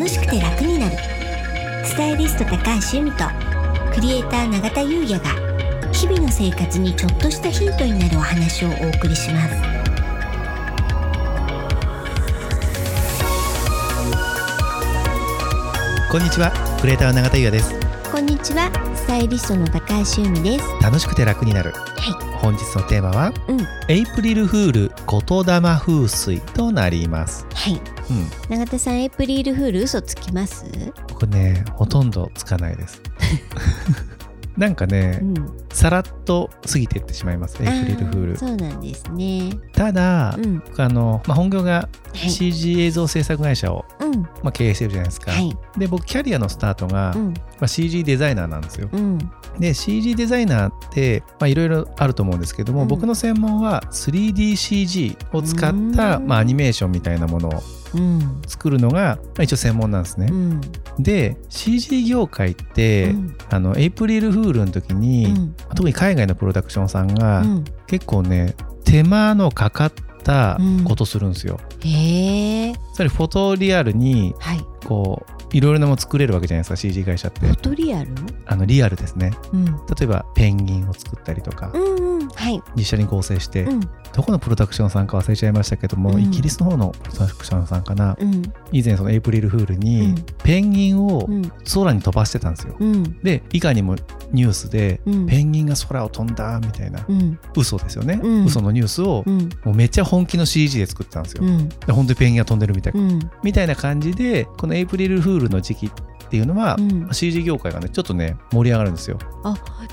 楽しくて楽になる。スタイリスト高橋由美とクリエイター永田優也が日々の生活にちょっとしたヒントになるお話をお送りします。こんにちはクリエイターの永田優也です。こんにちはスタイリストの高橋由美です。楽しくて楽になる。は本日のテーマは、うん。エイプリルフール言霊風水となります。はいうん。永田さんエイプリルフール嘘つきます？これねほとんどつかないです。なんかね、うん。さらっと過ぎていってしまいますエイプリルフール。あそうなんですね。ただ、うん。僕あの、まあ、本業がはい。CG 映像制作会社を、うん。まあ、経営してるじゃないですか、はい。で僕キャリアのスタートが、うん。まあ、CG デザイナーなんですよ。うん。で CG デザイナーってまあいろいろあると思うんですけども、うん。僕の専門は 3DCG を使った、うん。まあ、アニメーションみたいなものをうん作るのが、まあ、一応専門なんですね。うん。で CG 業界って、うん。あのエイプリルフールの時に、うん。特に海外のプロダクションさんが、うん。結構ね手間のかかったことするんですよ。へえ。つまりフォトリアルにはい。こういろいろなもの作れるわけじゃないですか CG 会社って。フォトリアル？あのリアルですね。うん。例えばペンギンを作ったりとか、うんうん。はい。実写に合成して、うんどこのプロダクションさんか忘れちゃいましたけども、うん。イギリスの方のプロダクションさんかな、うん。以前そのエイプリルフールうにん。ペンギンをうん。空に飛ばしてたんですよ。うん。でいかにもニュースで、うん。ペンギンが空を飛んだみたいな、うん。嘘ですよね、うん。嘘のニュースを、うん。もうめっちゃ本気の CG で作ってたんですよ。うん。で本当にペンギンが飛んでるみたいな、うん。みたいな感じでこのエイプリルフールの時期っていうのは、うん。CG 業界がねちょっとね盛り上がるんですよ。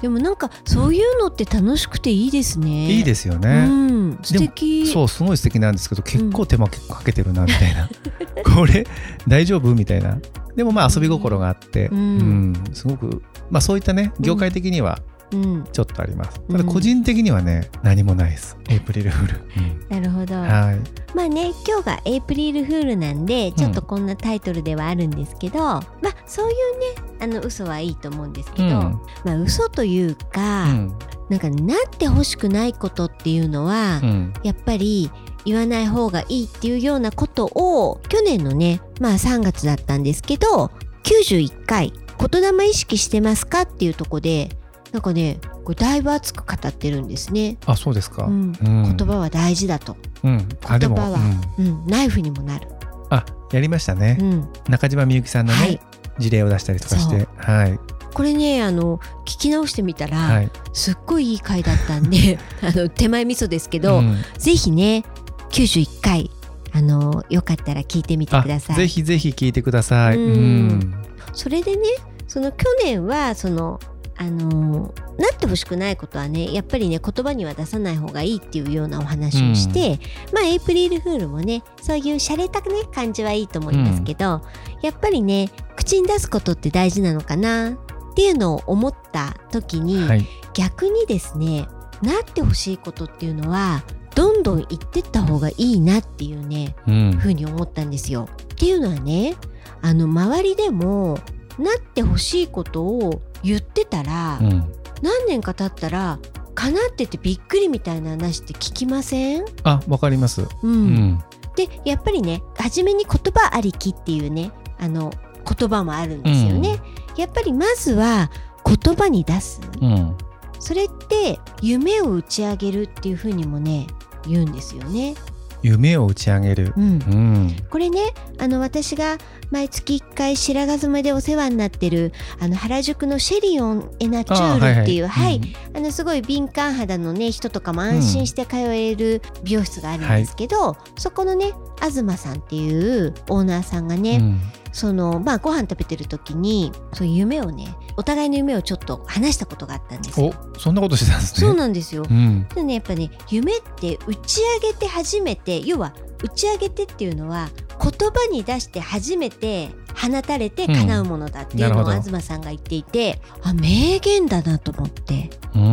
でもなんかそういうのって楽しくていいですね。いいですようね。ん素敵。そうすごい素敵なんですけど結構手間かけてるなみたいな、これ大丈夫？みたいな。でもまあ遊び心があって、ううん。んすごくまあそういったね業界的にはうんちょっとあります、うんただ個人的にはね何もないです。エイプリルフール、なるほど。はい。まあね今日がエイプリルフールなんでちょっとこんなタイトルではあるんですけど、まあそういうねあの嘘はいいと思うんですけど、うん。まあ嘘というか、うん。なんかなってほしくないことっていうのは、うん。やっぱり言わない方がいいっていうようなことを去年のねまあ3月だったんですけど91回「言霊意識してますか?」っていうとこでなんかねこれだいぶ熱く語ってるんですね。あそうですか、うん。うん。言葉は大事だと、うん。言葉はうん。うん、ナイフにもなる、あやりましたね。う、ん、中島みゆきさんのね、はい。事例を出したりとかして。はい。これねあの聞き直してみたら、はい。すっごいいい回だったんで あの手前味噌ですけど、うん。ぜひね91回あのよかったら聞いてみてあください。ぜひぜひ聞いてください、うん。うん。それでねその去年はそのあのなってほしくないことはねやっぱりね言葉には出さない方がいいっていうようなお話をして、まあエイプリルフールもねそういう洒落たね感じはいいと思いますけど、やっぱりね口に出すことって大事なのかなっていうのを思った時に、はい。逆にですねなってほしいことっていうのはどんどん言ってった方がいいなっていうねうん。ふうに思ったんですよ。っていうのはねあの周りでもなってほしいことを言ってたら、うん。何年か経ったら叶っててびっくりみたいな話って聞きません、あわかります。うん。うん。でやっぱりね初めに言葉ありきっていうねあの言葉もあるんですよね。やっぱりまずは言葉に出す。うん。それって夢を打ち上げるっていうふうにもね言うんですよね。夢を打ち上げる。うん。うん。これねあの私が毎月1回白髪染めでお世話になってるあの原宿のシェリオン・エナチュールっていうはい、あのすごい敏感肌のね人とかも安心して通える美容室があるんですけど、そこのね東さんっていうオーナーさんがね、うん。そのまあご飯食べてる時にそういう夢をねお互いの夢をちょっと話したことがあったんですよ。おそんなことしてたんですね。そうなんですよ。うん。でねやっぱね夢って打ち上げて初めて要は打ち上げてっていうのは言葉に出して初めて放たれて叶うものだっていうのを東さんが言っていて、あ名言だなと思って、ううん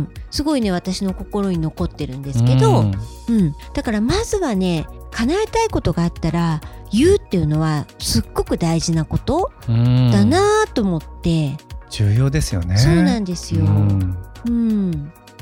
ん、すごいね私の心に残ってるんですけど、うん。うん、だからまずはね叶えたいことがあったら言うっていうのはすっごく大事なことうん。だなと思って、重要ですよね。そうなんですよ。ううん。ん、い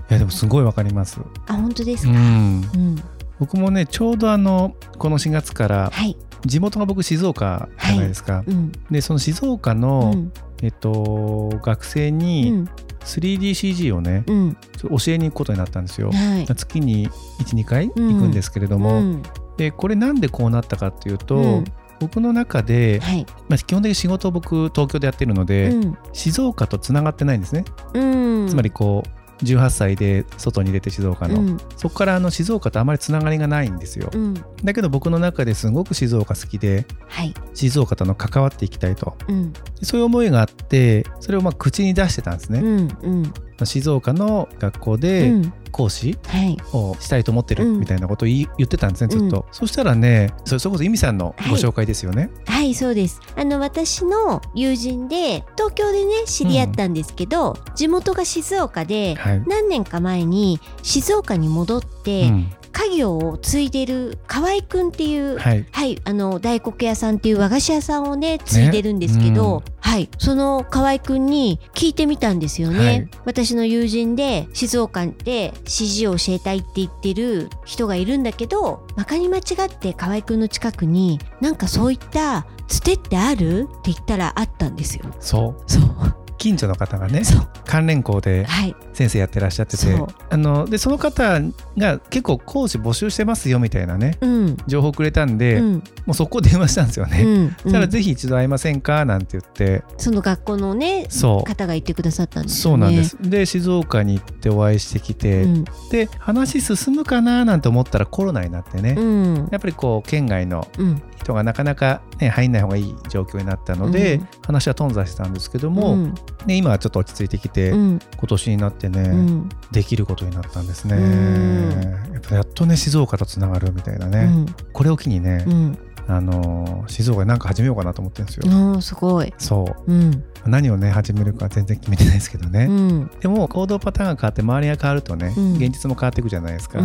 やでもすごいわかります。あ本当ですか？うん。うん、僕もねちょうどあのこの4月からはい。地元が僕静岡じゃないですか、うん。でその静岡うの、ん。えっと、学生うにん 3DCG をね、うん。教えに行くことになったんですよ。はい。月に12回行くんですけれども、うん。でこれなんでこうなったかっていうと、うん僕の中で、はい。まあ、基本的に仕事を僕東京でやってるので、うん。静岡とつながってないんですね、うん。つまりこう18歳で外に出て静岡の、うん。そこからあの静岡とあまりつながりがないんですよ、うん。だけど僕の中ですごく静岡好きではい。静岡との関わっていきたいと。うん。そういう思いがあってそれをまあ口に出してたんですね、うんうん静岡の学校うでん。講師はい。をしたいと思ってるうん。みたいなことを言ってたんですねずっと、そしたらねそれこそ由美さんのご紹介ですよね、はいそうです。あの私の友人で東京でね知り合ったんですけど、地元が静岡ではい、何年か前に静岡に戻って、うん家業を継いでる河合くんっていうはい。はい、あの大黒屋さんっていう和菓子屋さんをね継いでるんですけど、ねはい。その河合くんに聞いてみたんですよね、はい。私の友人で静岡で CG を教えたいって言ってる人がいるんだけどまかに間違って河合くんの近くになんかそういったつてってある？って言ったらあったんですよ。そう。そう近所の方がね関連校ではい。先生やってらっしゃっててそう。あのでその方が結構講師募集してますよみたいなねうん。情報くれたんで、うん。もう速攻電話したんですよね、うん。そしたらうんぜひ一度会いませんかなんて言って。その学校のね方が言ってくださったんですよね。そうなんです。で静岡に行ってお会いしてきて、うん。で話進むかななんて思ったらコロナになってね、うん。やっぱりこう県外のうん。人がなかなか、ね、入んない方がいい状況になったので、うん。話は頓挫してたんですけども、うんね、今はちょっと落ち着いてきて、うん。今年になってね、うん。できることになったんですね、うん。やっぱやっとね静岡とつながるみたいなね、うん。これを機にね、うん。あのー静岡で何か始めようかなと思ってるんですよ、すごい。そう。うん。何をね始めるか全然決めてないですけどね、うん。でも行動パターンが変わって周りが変わるとね、うん。現実も変わっていくじゃないですか、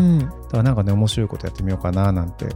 からなんかね面白いことやってみようかななんて思っ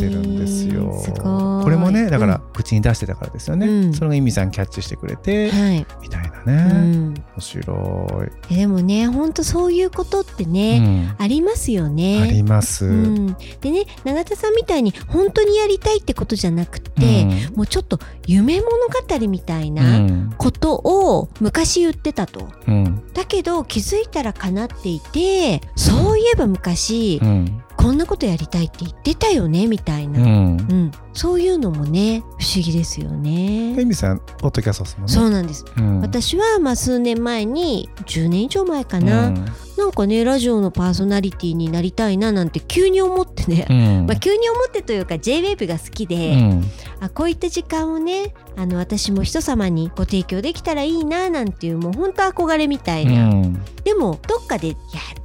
てるんですよ、えーこれもねだからうん口に出してたからですよね、うん。それが意味さんキャッチしてくれて、はい。みたいなうね、ん。面白い、えでもね本当そういうことってうね、ん。ありますよね。あります、うん、でね永田さんみたいに本当にやりたいってことじゃなくて、もうちょっと夢物語みたいうん。なことを昔言ってたと。うん。だけど気づいたら叶っていてそういえば昔、うん。こんなことやりたいって言ってたよねみたいな、うん。うん。そういうのもね不思議ですよね。エミさんポッドキャストですもん。ねそうなんです、うん。私はまあ数年前に10年以上前かな、うん。なんかねラジオのパーソナリティになりたいななんて急に思ってね、うん。まあ、急に思ってというか JWAVE が好きで、うん。あこういった時間をねあの私も人様にご提供できたらいいななんていうもう本当憧れみたいな、うん。でもどっかでいや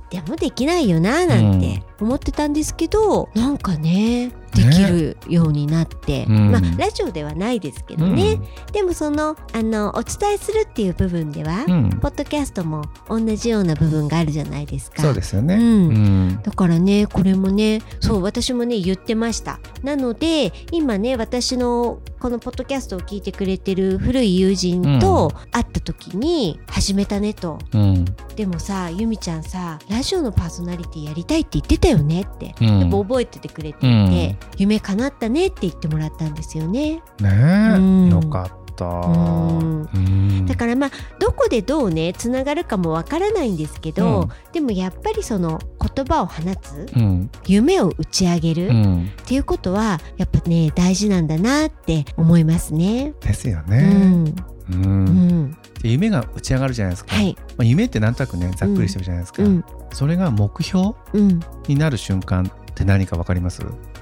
でもできないよななんて思ってたんですけど、なんかねできるようになって、うん。まあラジオではないですけどね、でもそのあのお伝えするっていう部分では、うん。ポッドキャストも同じような部分があるじゃないですか。そうですよね。うん。うん。だからねこれもねそう私もね言ってました。なので今ね私のこのポッドキャストを聞いてくれてる古い友人と会った時に始めたねと、うん。でもさゆみちゃんさラジオのパーソナリティやりたいって言ってたよねって、うん。やっぱ覚えててくれていて、夢叶ったねって言ってもらったんですよね。ねうん。えよかった。だからまあどこでどうねつながるかもわからないんですけど、うん。でもやっぱりその言葉を放つうん。夢を打ち上げる、うん。っていうことはやっぱね大事なんだなって思いますね。ですよね。うん、夢が打ち上がるじゃないですか。はい、まあ夢ってなんとなくねざっくりしてるじゃないですか。うん、それが目標うん、になる瞬間って何かわかります？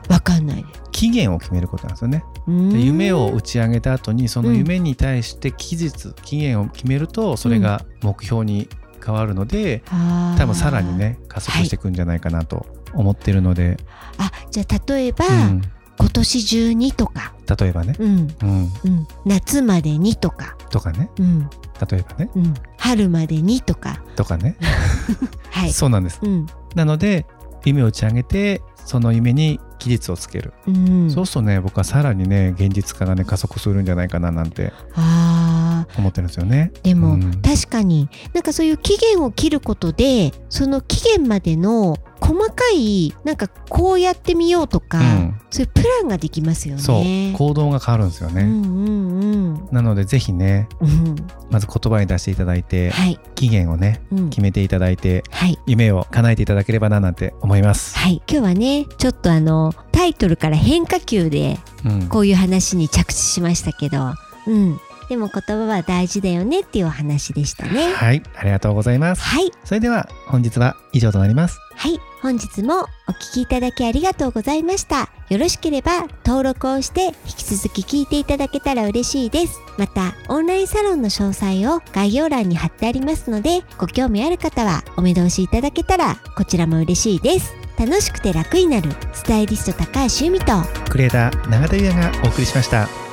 わかんない。期限を決めることなんですよね。夢を打ち上げた後にその夢に対して期日期限を決めるとそれが目標に変わるのであー。多分さらにね加速していくんじゃないかなと思ってるので、あじゃあ例えば、うん。今年中にとか、例えばね、うん。うん、うん、夏までにとか、とかね。うん。例えばね。うん、春までにとか。とかね、はい、そうなんです。うん。なので夢を打ち上げてその夢に期日をつける、うん、そうするとね僕はさらにね現実化がね加速するんじゃないかななんて思ってるんですよね。でも、うん。確かになんかそういう期限を切ることでその期限までの細かいなんかこうやってみようとか、うん。そういうプランができますよね。そう。行動が変わるんですよね、うんうんうん。なのでぜひねうん。まず言葉に出していただいてはい、期限をねうん、決めていただいてはい。夢を叶えていただければななんて思います、はい。今日はねちょっとあのタイトルから変化球でうん、こういう話に着地しましたけど、うん、でも言葉は大事だよねっていうお話でしたね。はい。ありがとうございます。はい、それでは本日は以上となります。はい、本日もお聞きいただきありがとうございました。よろしければ登録をして引き続き聞いていただけたら嬉しいです。また、オンラインサロンの詳細を概要欄に貼ってありますので、ご興味ある方はお目通しいただけたらこちらも嬉しいです。楽しくて楽になるスタイリスト高橋由美とクリエイター永田優也がお送りしました